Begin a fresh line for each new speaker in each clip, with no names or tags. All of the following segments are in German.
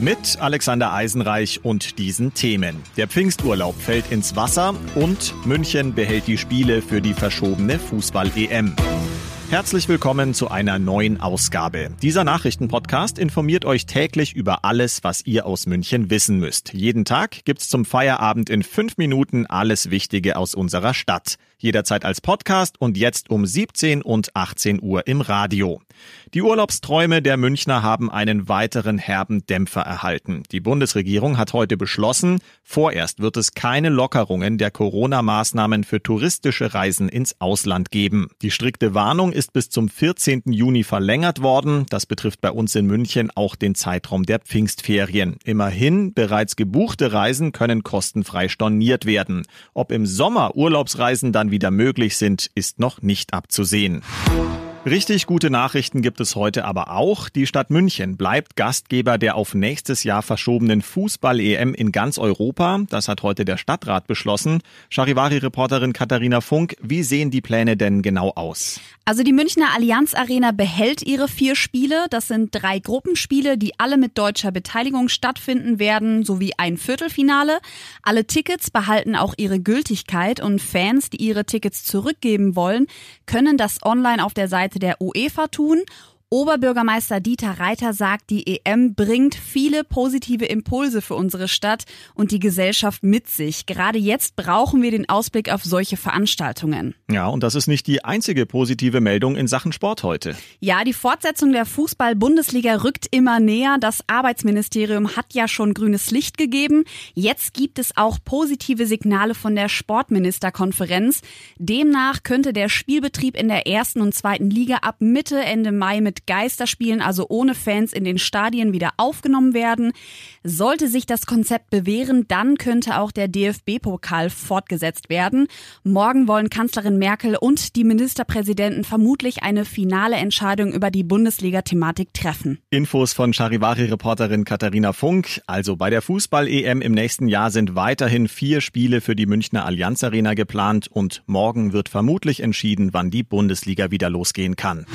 Mit Alexander Eisenreich und diesen Themen. Der Pfingsturlaub fällt ins Wasser und München behält die Spiele für die verschobene Fußball-EM. Herzlich willkommen zu einer neuen Ausgabe. Dieser Nachrichtenpodcast informiert euch täglich über alles, was ihr aus München wissen müsst. Jeden Tag gibt's zum Feierabend in fünf Minuten alles Wichtige aus unserer Stadt. Jederzeit als Podcast und jetzt um 17 und 18 Uhr im Radio. Die Urlaubsträume der Münchner haben einen weiteren herben Dämpfer erhalten. Die Bundesregierung hat heute beschlossen, vorerst wird es keine Lockerungen der Corona-Maßnahmen für touristische Reisen ins Ausland geben. Die strikte Warnung ist bis zum 14. Juni verlängert worden. Das betrifft bei uns in München auch den Zeitraum der Pfingstferien. Immerhin, bereits gebuchte Reisen können kostenfrei storniert werden. Ob im Sommer Urlaubsreisen dann wieder möglich sind, ist noch nicht abzusehen. Richtig gute Nachrichten gibt es heute aber auch. Die Stadt München bleibt Gastgeber der auf nächstes Jahr verschobenen Fußball-EM in ganz Europa. Das hat heute der Stadtrat beschlossen. Charivari-Reporterin Katharina Funk, wie sehen die Pläne denn genau aus?
Also die Münchner Allianz Arena behält ihre vier Spiele. Das sind drei Gruppenspiele, die alle mit deutscher Beteiligung stattfinden werden, sowie ein Viertelfinale. Alle Tickets behalten auch ihre Gültigkeit und Fans, die ihre Tickets zurückgeben wollen, können das online auf der Seite Seite der UEFA tun Oberbürgermeister Dieter Reiter sagt, die EM bringt viele positive Impulse für unsere Stadt und die Gesellschaft mit sich. Gerade jetzt brauchen wir den Ausblick auf solche Veranstaltungen.
Ja, und das ist nicht die einzige positive Meldung in Sachen Sport heute.
Ja, die Fortsetzung der Fußball-Bundesliga rückt immer näher. Das Arbeitsministerium hat ja schon grünes Licht gegeben. Jetzt gibt es auch positive Signale von der Sportministerkonferenz. Demnach könnte der Spielbetrieb in der ersten und zweiten Liga ab Mitte, Ende Mai mit Geisterspielen, also ohne Fans in den Stadien wieder aufgenommen werden. Sollte sich das Konzept bewähren, dann könnte auch der DFB-Pokal fortgesetzt werden. Morgen wollen Kanzlerin Merkel und die Ministerpräsidenten vermutlich eine finale Entscheidung über die Bundesliga-Thematik treffen.
Infos von Charivari-Reporterin Katharina Funk. Also bei der Fußball-EM im nächsten Jahr sind weiterhin vier Spiele für die Münchner Allianz Arena geplant und morgen wird vermutlich entschieden, wann die Bundesliga wieder losgehen kann.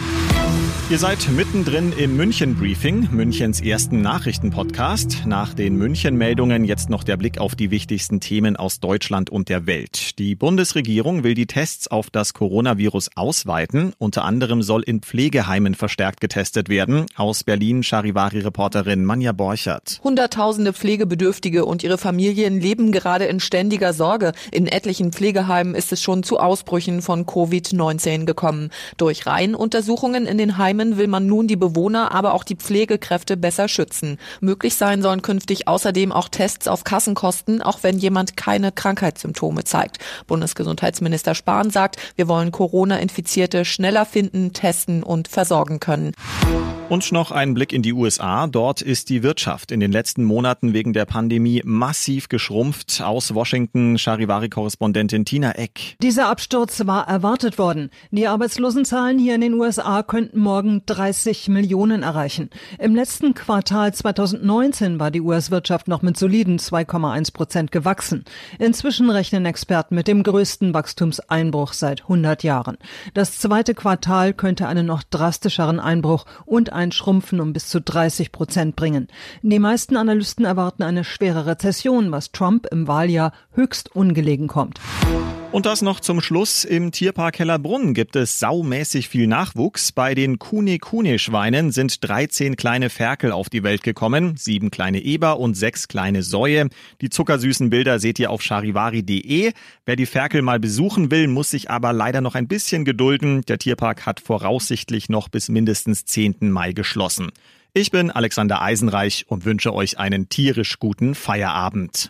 Ihr seid mittendrin im München Briefing, Münchens ersten Nachrichtenpodcast. Nach den München-Meldungen jetzt noch der Blick auf die wichtigsten Themen aus Deutschland und der Welt. Die Bundesregierung will die Tests auf das Coronavirus ausweiten. Unter anderem soll in Pflegeheimen verstärkt getestet werden. Aus Berlin Charivari-Reporterin Manja Borchert.
Hunderttausende Pflegebedürftige und ihre Familien leben gerade in ständiger Sorge. In etlichen Pflegeheimen ist es schon zu Ausbrüchen von Covid-19 gekommen. Durch Reihenuntersuchungen in den Heimen Heimen will man nun die Bewohner, aber auch die Pflegekräfte besser schützen. Möglich sein sollen künftig außerdem auch Tests auf Kassenkosten, auch wenn jemand keine Krankheitssymptome zeigt. Bundesgesundheitsminister Spahn sagt, wir wollen Corona-Infizierte schneller finden, testen und versorgen können.
Und noch ein Blick in die USA. Dort ist die Wirtschaft in den letzten Monaten wegen der Pandemie massiv geschrumpft. Aus Washington Charivari-Korrespondentin Tina Eck.
Dieser Absturz war erwartet worden. Die Arbeitslosenzahlen hier in den USA könnten morgen 30 Millionen erreichen. Im letzten Quartal 2019 war die US-Wirtschaft noch mit soliden 2,1 Prozent gewachsen. Inzwischen rechnen Experten mit dem größten Wachstumseinbruch seit 100 Jahren. Das zweite Quartal könnte einen noch drastischeren Einbruch und ein Schrumpfen um bis zu 30 Prozent bringen. Die meisten Analysten erwarten eine schwere Rezession, was Trump im Wahljahr höchst ungelegen kommt.
Und das noch zum Schluss. Im Tierpark Hellerbrunn gibt es saumäßig viel Nachwuchs. Bei den Kune-Kune-Schweinen sind 13 kleine Ferkel auf die Welt gekommen, sieben kleine Eber und sechs kleine Säue. Die zuckersüßen Bilder seht ihr auf charivari.de. Wer die Ferkel mal besuchen will, muss sich aber leider noch ein bisschen gedulden. Der Tierpark hat voraussichtlich noch bis mindestens 10. Mai geschlossen. Ich bin Alexander Eisenreich und wünsche euch einen tierisch guten Feierabend.